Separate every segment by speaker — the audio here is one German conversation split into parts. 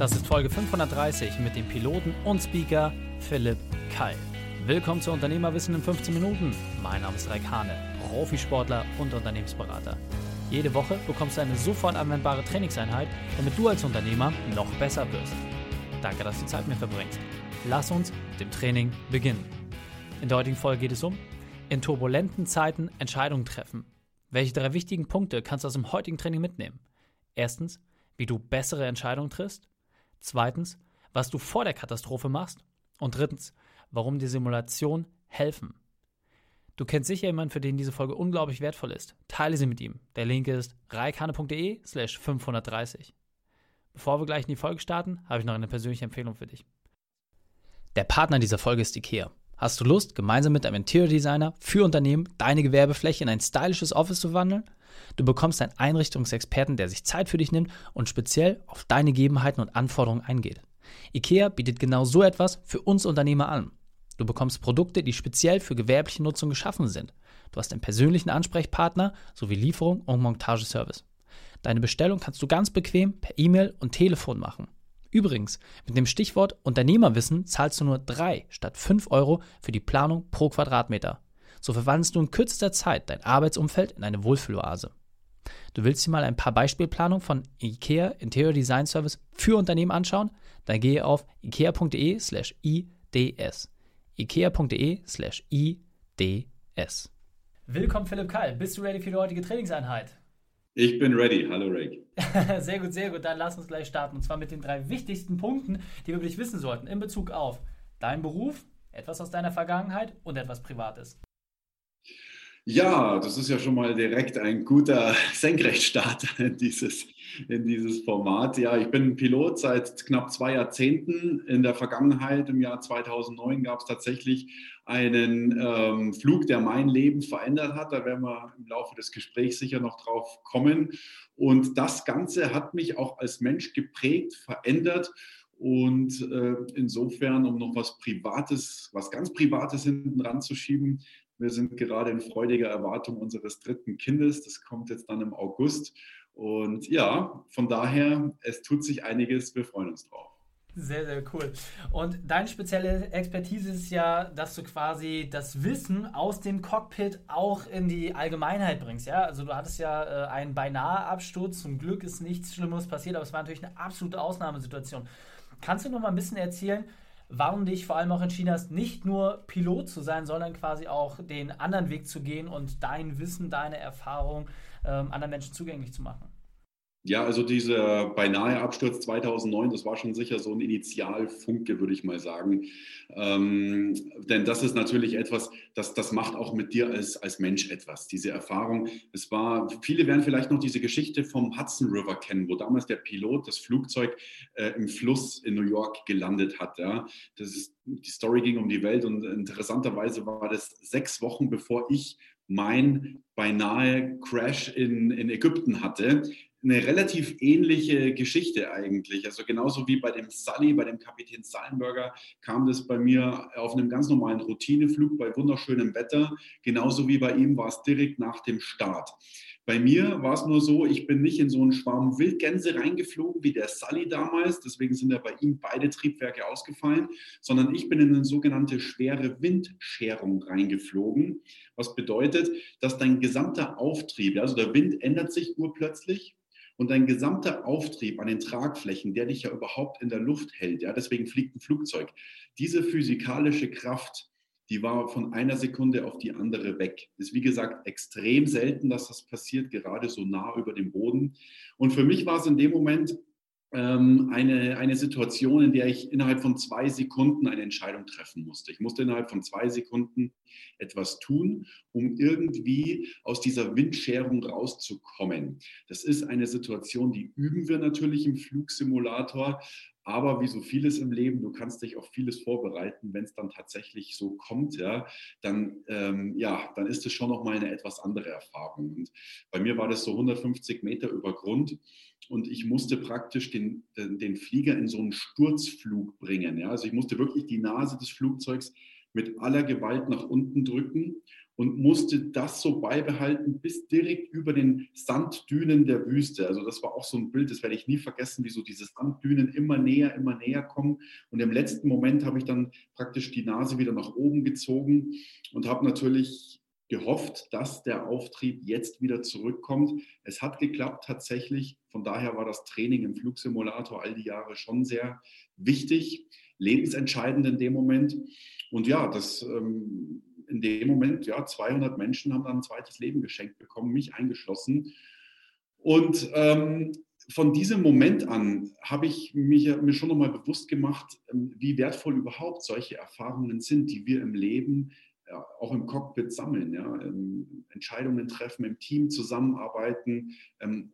Speaker 1: Das ist Folge 530 mit dem Piloten und Speaker Philipp Keil. Willkommen zu Unternehmerwissen in 15 Minuten. Mein Name ist Raik Hane, Profisportler und Unternehmensberater. Jede Woche bekommst du eine sofort anwendbare Trainingseinheit, damit du als Unternehmer noch besser wirst. Danke, dass du Zeit mit mir verbringst. Lass uns mit dem Training beginnen. In der heutigen Folge geht es um in turbulenten Zeiten Entscheidungen treffen. Welche drei wichtigen Punkte kannst du aus dem heutigen Training mitnehmen? Erstens, wie du bessere Entscheidungen triffst. Zweitens, was du vor der Katastrophe machst. Und drittens, warum dir Simulationen helfen. Du kennst sicher jemanden, für den diese Folge unglaublich wertvoll ist. Teile sie mit ihm. Der Link ist reikane.de slash 530. Bevor wir gleich in die Folge starten, habe ich noch eine persönliche Empfehlung für dich. Der Partner dieser Folge ist IKEA. Hast du Lust, gemeinsam mit einem Interior Designer für Unternehmen deine Gewerbefläche in ein stylisches Office zu wandeln? Du bekommst einen Einrichtungsexperten, der sich Zeit für dich nimmt und speziell auf deine Gegebenheiten und Anforderungen eingeht. IKEA bietet genau so etwas für uns Unternehmer an. Du bekommst Produkte, die speziell für gewerbliche Nutzung geschaffen sind. Du hast einen persönlichen Ansprechpartner sowie Lieferung und Montageservice. Deine Bestellung kannst du ganz bequem per E-Mail und Telefon machen. Übrigens, mit dem Stichwort Unternehmerwissen zahlst du nur 3 statt 5 Euro für die Planung pro Quadratmeter. So verwandelst du in kürzester Zeit dein Arbeitsumfeld in eine Wohlfühloase. Du willst dir mal ein paar Beispielplanungen von IKEA Interior Design Service für Unternehmen anschauen? Dann gehe auf ikea.de slash ids. ikea.de slash ids. Willkommen Philipp Keil. Bist du ready für die heutige Trainingseinheit?
Speaker 2: Ich bin ready. Hallo Rick.
Speaker 1: sehr gut, sehr gut. Dann lass uns gleich starten. Und zwar mit den drei wichtigsten Punkten, die wir dich wissen sollten in Bezug auf deinen Beruf, etwas aus deiner Vergangenheit und etwas Privates.
Speaker 2: Ja, das ist ja schon mal direkt ein guter Senkrechtstarter in dieses, in dieses Format. Ja, ich bin Pilot seit knapp zwei Jahrzehnten. In der Vergangenheit, im Jahr 2009, gab es tatsächlich einen ähm, Flug, der mein Leben verändert hat. Da werden wir im Laufe des Gesprächs sicher noch drauf kommen. Und das Ganze hat mich auch als Mensch geprägt, verändert. Und äh, insofern, um noch was Privates, was ganz Privates hinten ranzuschieben, wir sind gerade in freudiger Erwartung unseres dritten Kindes. Das kommt jetzt dann im August. Und ja, von daher, es tut sich einiges. Wir freuen uns drauf.
Speaker 1: Sehr, sehr cool. Und deine spezielle Expertise ist ja, dass du quasi das Wissen aus dem Cockpit auch in die Allgemeinheit bringst. Ja, also du hattest ja äh, einen beinahe Absturz. Zum Glück ist nichts Schlimmes passiert, aber es war natürlich eine absolute Ausnahmesituation. Kannst du noch mal ein bisschen erzählen, warum dich vor allem auch entschieden hast, nicht nur Pilot zu sein, sondern quasi auch den anderen Weg zu gehen und dein Wissen, deine Erfahrung ähm, anderen Menschen zugänglich zu machen?
Speaker 2: Ja, also dieser beinahe Absturz 2009, das war schon sicher so ein Initialfunke, würde ich mal sagen. Ähm, denn das ist natürlich etwas, das, das macht auch mit dir als, als Mensch etwas, diese Erfahrung. Es war, viele werden vielleicht noch diese Geschichte vom Hudson River kennen, wo damals der Pilot das Flugzeug äh, im Fluss in New York gelandet hat. Ja. Das ist, die Story ging um die Welt und interessanterweise war das sechs Wochen bevor ich mein beinahe Crash in, in Ägypten hatte eine relativ ähnliche Geschichte eigentlich. Also genauso wie bei dem Sully, bei dem Kapitän Sallenberger, kam das bei mir auf einem ganz normalen Routineflug bei wunderschönem Wetter. Genauso wie bei ihm war es direkt nach dem Start. Bei mir war es nur so, ich bin nicht in so einen Schwarm Wildgänse reingeflogen wie der Sully damals, deswegen sind ja bei ihm beide Triebwerke ausgefallen, sondern ich bin in eine sogenannte schwere Windscherung reingeflogen, was bedeutet, dass dein gesamter Auftrieb, also der Wind ändert sich urplötzlich und dein gesamter Auftrieb an den Tragflächen, der dich ja überhaupt in der Luft hält, ja, deswegen fliegt ein Flugzeug, diese physikalische Kraft, die war von einer Sekunde auf die andere weg. Ist wie gesagt extrem selten, dass das passiert, gerade so nah über dem Boden. Und für mich war es in dem Moment eine, eine Situation, in der ich innerhalb von zwei Sekunden eine Entscheidung treffen musste. Ich musste innerhalb von zwei Sekunden etwas tun, um irgendwie aus dieser Windscherung rauszukommen. Das ist eine Situation, die üben wir natürlich im Flugsimulator, aber wie so vieles im Leben, du kannst dich auf vieles vorbereiten. Wenn es dann tatsächlich so kommt, ja, dann, ähm, ja, dann ist es schon nochmal eine etwas andere Erfahrung. Und bei mir war das so 150 Meter über Grund und ich musste praktisch den, den, Flieger in so einen Sturzflug bringen. Ja? Also ich musste wirklich die Nase des Flugzeugs mit aller Gewalt nach unten drücken und musste das so beibehalten bis direkt über den Sanddünen der Wüste. Also das war auch so ein Bild, das werde ich nie vergessen, wie so diese Sanddünen immer näher, immer näher kommen. Und im letzten Moment habe ich dann praktisch die Nase wieder nach oben gezogen und habe natürlich gehofft, dass der Auftrieb jetzt wieder zurückkommt. Es hat geklappt tatsächlich. Von daher war das Training im Flugsimulator all die Jahre schon sehr wichtig, lebensentscheidend in dem Moment. Und ja, das ähm, in dem Moment, ja, 200 Menschen haben dann ein zweites Leben geschenkt bekommen, mich eingeschlossen. Und ähm, von diesem Moment an habe ich mich, mir schon nochmal bewusst gemacht, ähm, wie wertvoll überhaupt solche Erfahrungen sind, die wir im Leben auch im Cockpit sammeln. Ja? Ähm, Entscheidungen treffen, im Team zusammenarbeiten, ähm,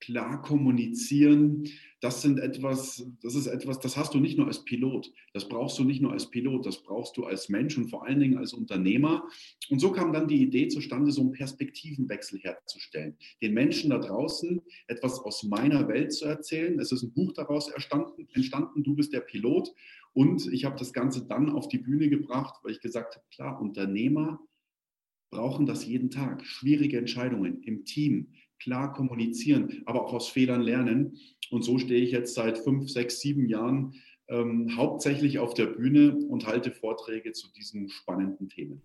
Speaker 2: klar kommunizieren, das sind etwas, das ist etwas, das hast du nicht nur als Pilot, das brauchst du nicht nur als Pilot, das brauchst du als Mensch und vor allen Dingen als Unternehmer. Und so kam dann die Idee zustande, so einen Perspektivenwechsel herzustellen, den Menschen da draußen etwas aus meiner Welt zu erzählen. Es ist ein Buch daraus entstanden du bist der Pilot. Und ich habe das Ganze dann auf die Bühne gebracht, weil ich gesagt habe, klar, Unternehmer brauchen das jeden Tag. Schwierige Entscheidungen im Team, klar kommunizieren, aber auch aus Fehlern lernen. Und so stehe ich jetzt seit fünf, sechs, sieben Jahren ähm, hauptsächlich auf der Bühne und halte Vorträge zu diesen spannenden Themen.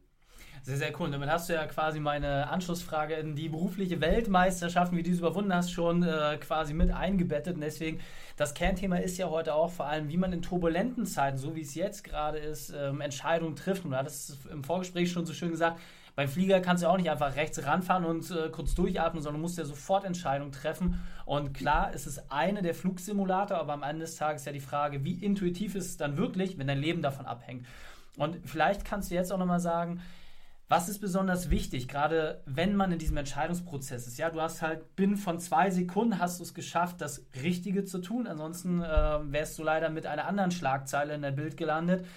Speaker 1: Sehr, sehr cool. Damit hast du ja quasi meine Anschlussfrage in die berufliche Weltmeisterschaften, wie du es überwunden hast, schon äh, quasi mit eingebettet. Und deswegen, das Kernthema ist ja heute auch vor allem, wie man in turbulenten Zeiten, so wie es jetzt gerade ist, ähm, Entscheidungen trifft. Und du hattest im Vorgespräch schon so schön gesagt, beim Flieger kannst du auch nicht einfach rechts ranfahren und äh, kurz durchatmen, sondern musst ja sofort Entscheidungen treffen. Und klar, es ist eine der Flugsimulator, aber am Ende des Tages ja die Frage, wie intuitiv ist es dann wirklich, wenn dein Leben davon abhängt. Und vielleicht kannst du jetzt auch nochmal sagen, was ist besonders wichtig, gerade wenn man in diesem Entscheidungsprozess ist? Ja, du hast halt binnen von zwei Sekunden hast du es geschafft, das Richtige zu tun. Ansonsten äh, wärst du leider mit einer anderen Schlagzeile in der Bild gelandet.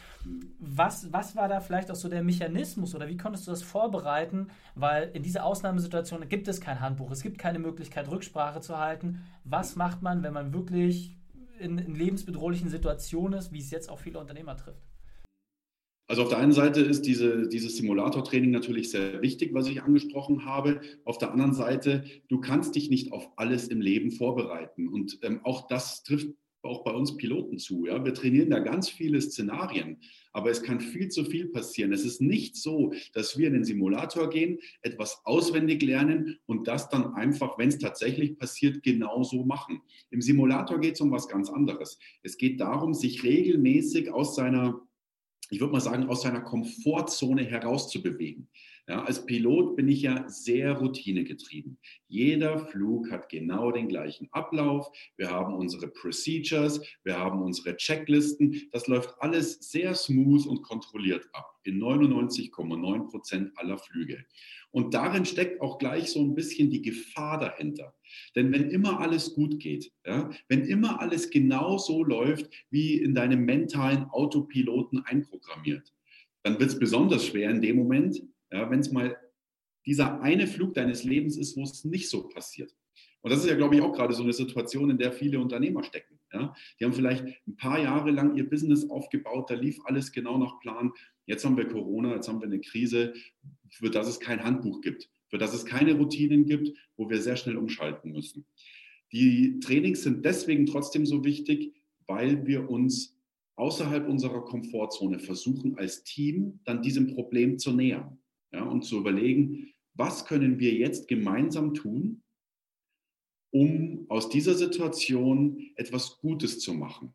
Speaker 1: Was, was war da vielleicht auch so der Mechanismus oder wie konntest du das vorbereiten? Weil in dieser Ausnahmesituation gibt es kein Handbuch, es gibt keine Möglichkeit, Rücksprache zu halten. Was macht man, wenn man wirklich in, in lebensbedrohlichen Situationen ist, wie es jetzt auch viele Unternehmer trifft?
Speaker 2: Also auf der einen Seite ist diese, dieses Simulator-Training natürlich sehr wichtig, was ich angesprochen habe. Auf der anderen Seite, du kannst dich nicht auf alles im Leben vorbereiten. Und ähm, auch das trifft auch bei uns Piloten zu. Ja? Wir trainieren da ganz viele Szenarien, aber es kann viel zu viel passieren. Es ist nicht so, dass wir in den Simulator gehen, etwas auswendig lernen und das dann einfach, wenn es tatsächlich passiert, genauso machen. Im Simulator geht es um was ganz anderes. Es geht darum, sich regelmäßig aus seiner ich würde mal sagen, aus seiner Komfortzone herauszubewegen. Ja, als Pilot bin ich ja sehr routinegetrieben. Jeder Flug hat genau den gleichen Ablauf. Wir haben unsere Procedures, wir haben unsere Checklisten. Das läuft alles sehr smooth und kontrolliert ab in 99,9 Prozent aller Flüge. Und darin steckt auch gleich so ein bisschen die Gefahr dahinter. Denn wenn immer alles gut geht, ja, wenn immer alles genau so läuft, wie in deinem mentalen Autopiloten einprogrammiert, dann wird es besonders schwer in dem Moment, ja, wenn es mal dieser eine Flug deines Lebens ist, wo es nicht so passiert. Und das ist ja, glaube ich, auch gerade so eine Situation, in der viele Unternehmer stecken. Ja? Die haben vielleicht ein paar Jahre lang ihr Business aufgebaut, da lief alles genau nach Plan. Jetzt haben wir Corona, jetzt haben wir eine Krise, für das es kein Handbuch gibt, für das es keine Routinen gibt, wo wir sehr schnell umschalten müssen. Die Trainings sind deswegen trotzdem so wichtig, weil wir uns außerhalb unserer Komfortzone versuchen, als Team dann diesem Problem zu nähern ja, und zu überlegen, was können wir jetzt gemeinsam tun, um aus dieser Situation etwas Gutes zu machen.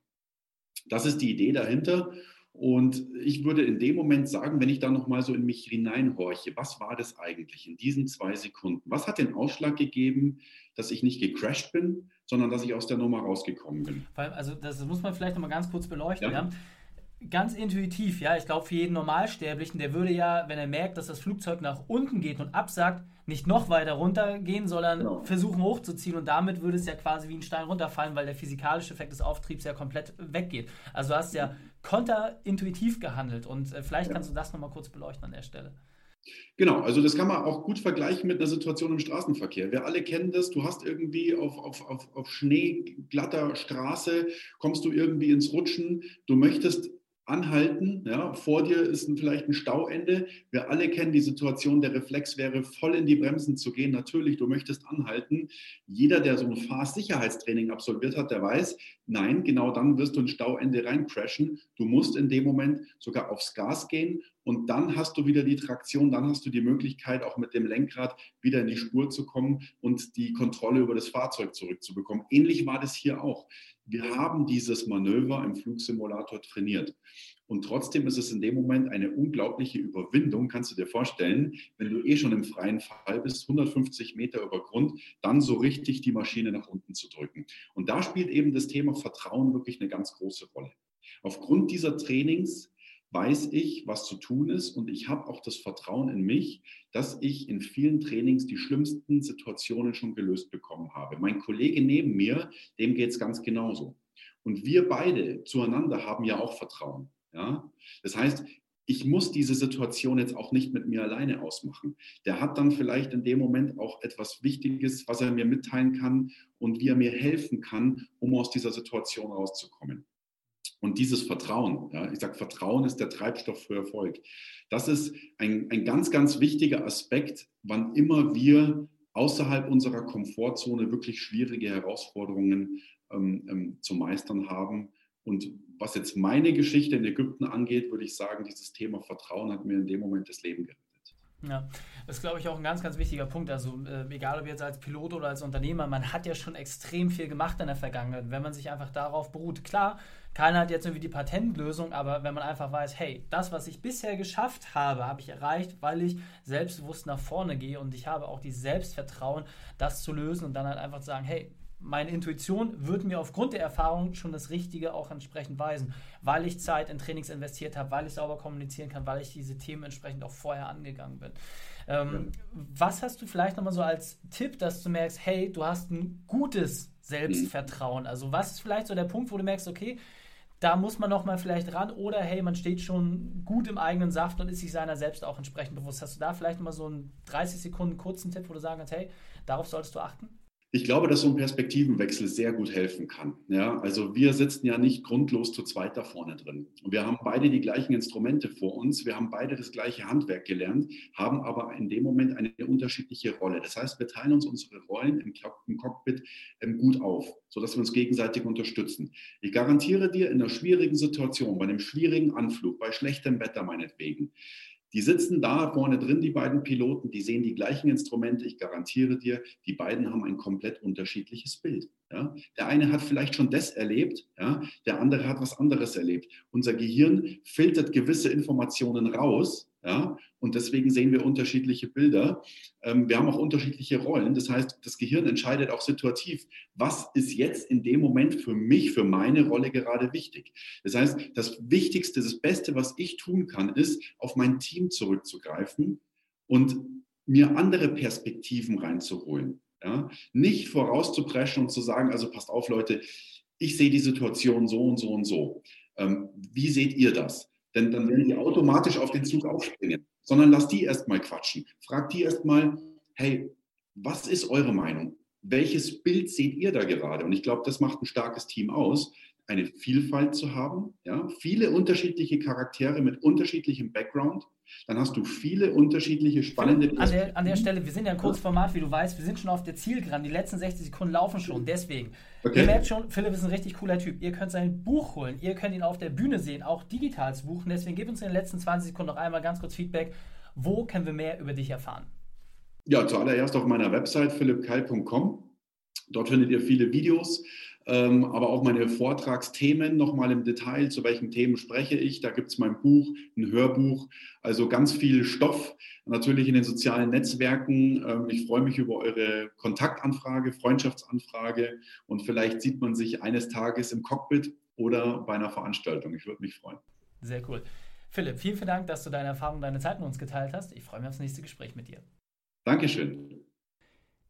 Speaker 2: Das ist die Idee dahinter. Und ich würde in dem Moment sagen, wenn ich da nochmal so in mich hineinhorche, was war das eigentlich in diesen zwei Sekunden? Was hat den Ausschlag gegeben, dass ich nicht gecrashed bin, sondern dass ich aus der Nummer rausgekommen bin?
Speaker 1: Also das muss man vielleicht nochmal ganz kurz beleuchten. Ja. ja ganz intuitiv, ja. Ich glaube, für jeden Normalsterblichen, der würde ja, wenn er merkt, dass das Flugzeug nach unten geht und absagt, nicht noch weiter runtergehen, sondern genau. versuchen hochzuziehen und damit würde es ja quasi wie ein Stein runterfallen, weil der physikalische Effekt des Auftriebs ja komplett weggeht. Also du hast ja konterintuitiv gehandelt und äh, vielleicht ja. kannst du das nochmal kurz beleuchten an der Stelle.
Speaker 2: Genau, also das kann man auch gut vergleichen mit einer Situation im Straßenverkehr. Wir alle kennen das, du hast irgendwie auf, auf, auf, auf schneeglatter Straße, kommst du irgendwie ins Rutschen, du möchtest anhalten. Ja, vor dir ist ein, vielleicht ein Stauende. Wir alle kennen die Situation, der Reflex wäre, voll in die Bremsen zu gehen. Natürlich, du möchtest anhalten. Jeder, der so ein Fahrsicherheitstraining absolviert hat, der weiß, nein, genau dann wirst du ein Stauende reincrashen. Du musst in dem Moment sogar aufs Gas gehen und dann hast du wieder die Traktion, dann hast du die Möglichkeit, auch mit dem Lenkrad wieder in die Spur zu kommen und die Kontrolle über das Fahrzeug zurückzubekommen. Ähnlich war das hier auch. Wir haben dieses Manöver im Flugsimulator trainiert. Und trotzdem ist es in dem Moment eine unglaubliche Überwindung, kannst du dir vorstellen, wenn du eh schon im freien Fall bist, 150 Meter über Grund, dann so richtig die Maschine nach unten zu drücken. Und da spielt eben das Thema Vertrauen wirklich eine ganz große Rolle. Aufgrund dieser Trainings weiß ich, was zu tun ist und ich habe auch das Vertrauen in mich, dass ich in vielen Trainings die schlimmsten Situationen schon gelöst bekommen habe. Mein Kollege neben mir, dem geht es ganz genauso. Und wir beide zueinander haben ja auch Vertrauen. Ja? Das heißt, ich muss diese Situation jetzt auch nicht mit mir alleine ausmachen. Der hat dann vielleicht in dem Moment auch etwas Wichtiges, was er mir mitteilen kann und wie er mir helfen kann, um aus dieser Situation rauszukommen. Und dieses Vertrauen, ja, ich sage, Vertrauen ist der Treibstoff für Erfolg. Das ist ein, ein ganz, ganz wichtiger Aspekt, wann immer wir außerhalb unserer Komfortzone wirklich schwierige Herausforderungen ähm, ähm, zu meistern haben. Und was jetzt meine Geschichte in Ägypten angeht, würde ich sagen, dieses Thema Vertrauen hat mir in dem Moment das Leben gerettet.
Speaker 1: Ja, das ist, glaube ich, auch ein ganz, ganz wichtiger Punkt. Also, äh, egal ob jetzt als Pilot oder als Unternehmer, man hat ja schon extrem viel gemacht in der Vergangenheit. Wenn man sich einfach darauf beruht, klar, keiner hat jetzt irgendwie die Patentlösung, aber wenn man einfach weiß, hey, das, was ich bisher geschafft habe, habe ich erreicht, weil ich selbstbewusst nach vorne gehe und ich habe auch die Selbstvertrauen, das zu lösen und dann halt einfach zu sagen, hey, meine Intuition wird mir aufgrund der Erfahrung schon das Richtige auch entsprechend weisen, weil ich Zeit in Trainings investiert habe, weil ich sauber kommunizieren kann, weil ich diese Themen entsprechend auch vorher angegangen bin. Ähm, ja. Was hast du vielleicht nochmal so als Tipp, dass du merkst, hey, du hast ein gutes Selbstvertrauen? Also was ist vielleicht so der Punkt, wo du merkst, okay, da muss man nochmal vielleicht ran oder hey, man steht schon gut im eigenen Saft und ist sich seiner selbst auch entsprechend bewusst. Hast du da vielleicht mal so einen 30 Sekunden kurzen Tipp, wo du sagen kannst, hey, darauf solltest du achten?
Speaker 2: Ich glaube, dass so ein Perspektivenwechsel sehr gut helfen kann. Ja, also wir sitzen ja nicht grundlos zu zweit da vorne drin. Wir haben beide die gleichen Instrumente vor uns. Wir haben beide das gleiche Handwerk gelernt, haben aber in dem Moment eine unterschiedliche Rolle. Das heißt, wir teilen uns unsere Rollen im, im Cockpit ähm, gut auf, sodass wir uns gegenseitig unterstützen. Ich garantiere dir in einer schwierigen Situation, bei einem schwierigen Anflug, bei schlechtem Wetter meinetwegen, die sitzen da vorne drin, die beiden Piloten, die sehen die gleichen Instrumente. Ich garantiere dir, die beiden haben ein komplett unterschiedliches Bild. Ja? Der eine hat vielleicht schon das erlebt, ja? der andere hat was anderes erlebt. Unser Gehirn filtert gewisse Informationen raus ja? Und deswegen sehen wir unterschiedliche Bilder. Ähm, wir haben auch unterschiedliche Rollen. Das heißt, das Gehirn entscheidet auch situativ, was ist jetzt in dem Moment für mich, für meine Rolle gerade wichtig. Das heißt, das Wichtigste, das Beste, was ich tun kann, ist, auf mein Team zurückzugreifen und mir andere Perspektiven reinzuholen. Ja? Nicht vorauszupreschen und zu sagen, also passt auf, Leute, ich sehe die Situation so und so und so. Ähm, wie seht ihr das? Denn dann werden die automatisch auf den Zug aufspringen. Sondern lass die erstmal quatschen. Frag die erstmal, hey, was ist eure Meinung? Welches Bild seht ihr da gerade? Und ich glaube, das macht ein starkes Team aus, eine Vielfalt zu haben, ja, viele unterschiedliche Charaktere mit unterschiedlichem Background, dann hast du viele unterschiedliche spannende.
Speaker 1: An der, an der Stelle, wir sind ja ein Kurzformat, wie du weißt, wir sind schon auf der Zielgeraden. Die letzten 60 Sekunden laufen schon. Deswegen, okay. ihr merkt schon, Philipp ist ein richtig cooler Typ. Ihr könnt sein Buch holen, ihr könnt ihn auf der Bühne sehen, auch digital zu buchen. Deswegen gib uns in den letzten 20 Sekunden noch einmal ganz kurz Feedback. Wo können wir mehr über dich erfahren?
Speaker 2: Ja, zuallererst auf meiner Website philippkeil.com. Dort findet ihr viele Videos, ähm, aber auch meine Vortragsthemen nochmal im Detail, zu welchen Themen spreche ich. Da gibt es mein Buch, ein Hörbuch, also ganz viel Stoff, natürlich in den sozialen Netzwerken. Ähm, ich freue mich über eure Kontaktanfrage, Freundschaftsanfrage und vielleicht sieht man sich eines Tages im Cockpit oder bei einer Veranstaltung. Ich würde mich freuen.
Speaker 1: Sehr cool. Philipp, vielen, vielen Dank, dass du deine Erfahrungen, deine Zeit mit uns geteilt hast. Ich freue mich auf das nächste Gespräch mit dir.
Speaker 2: Dankeschön.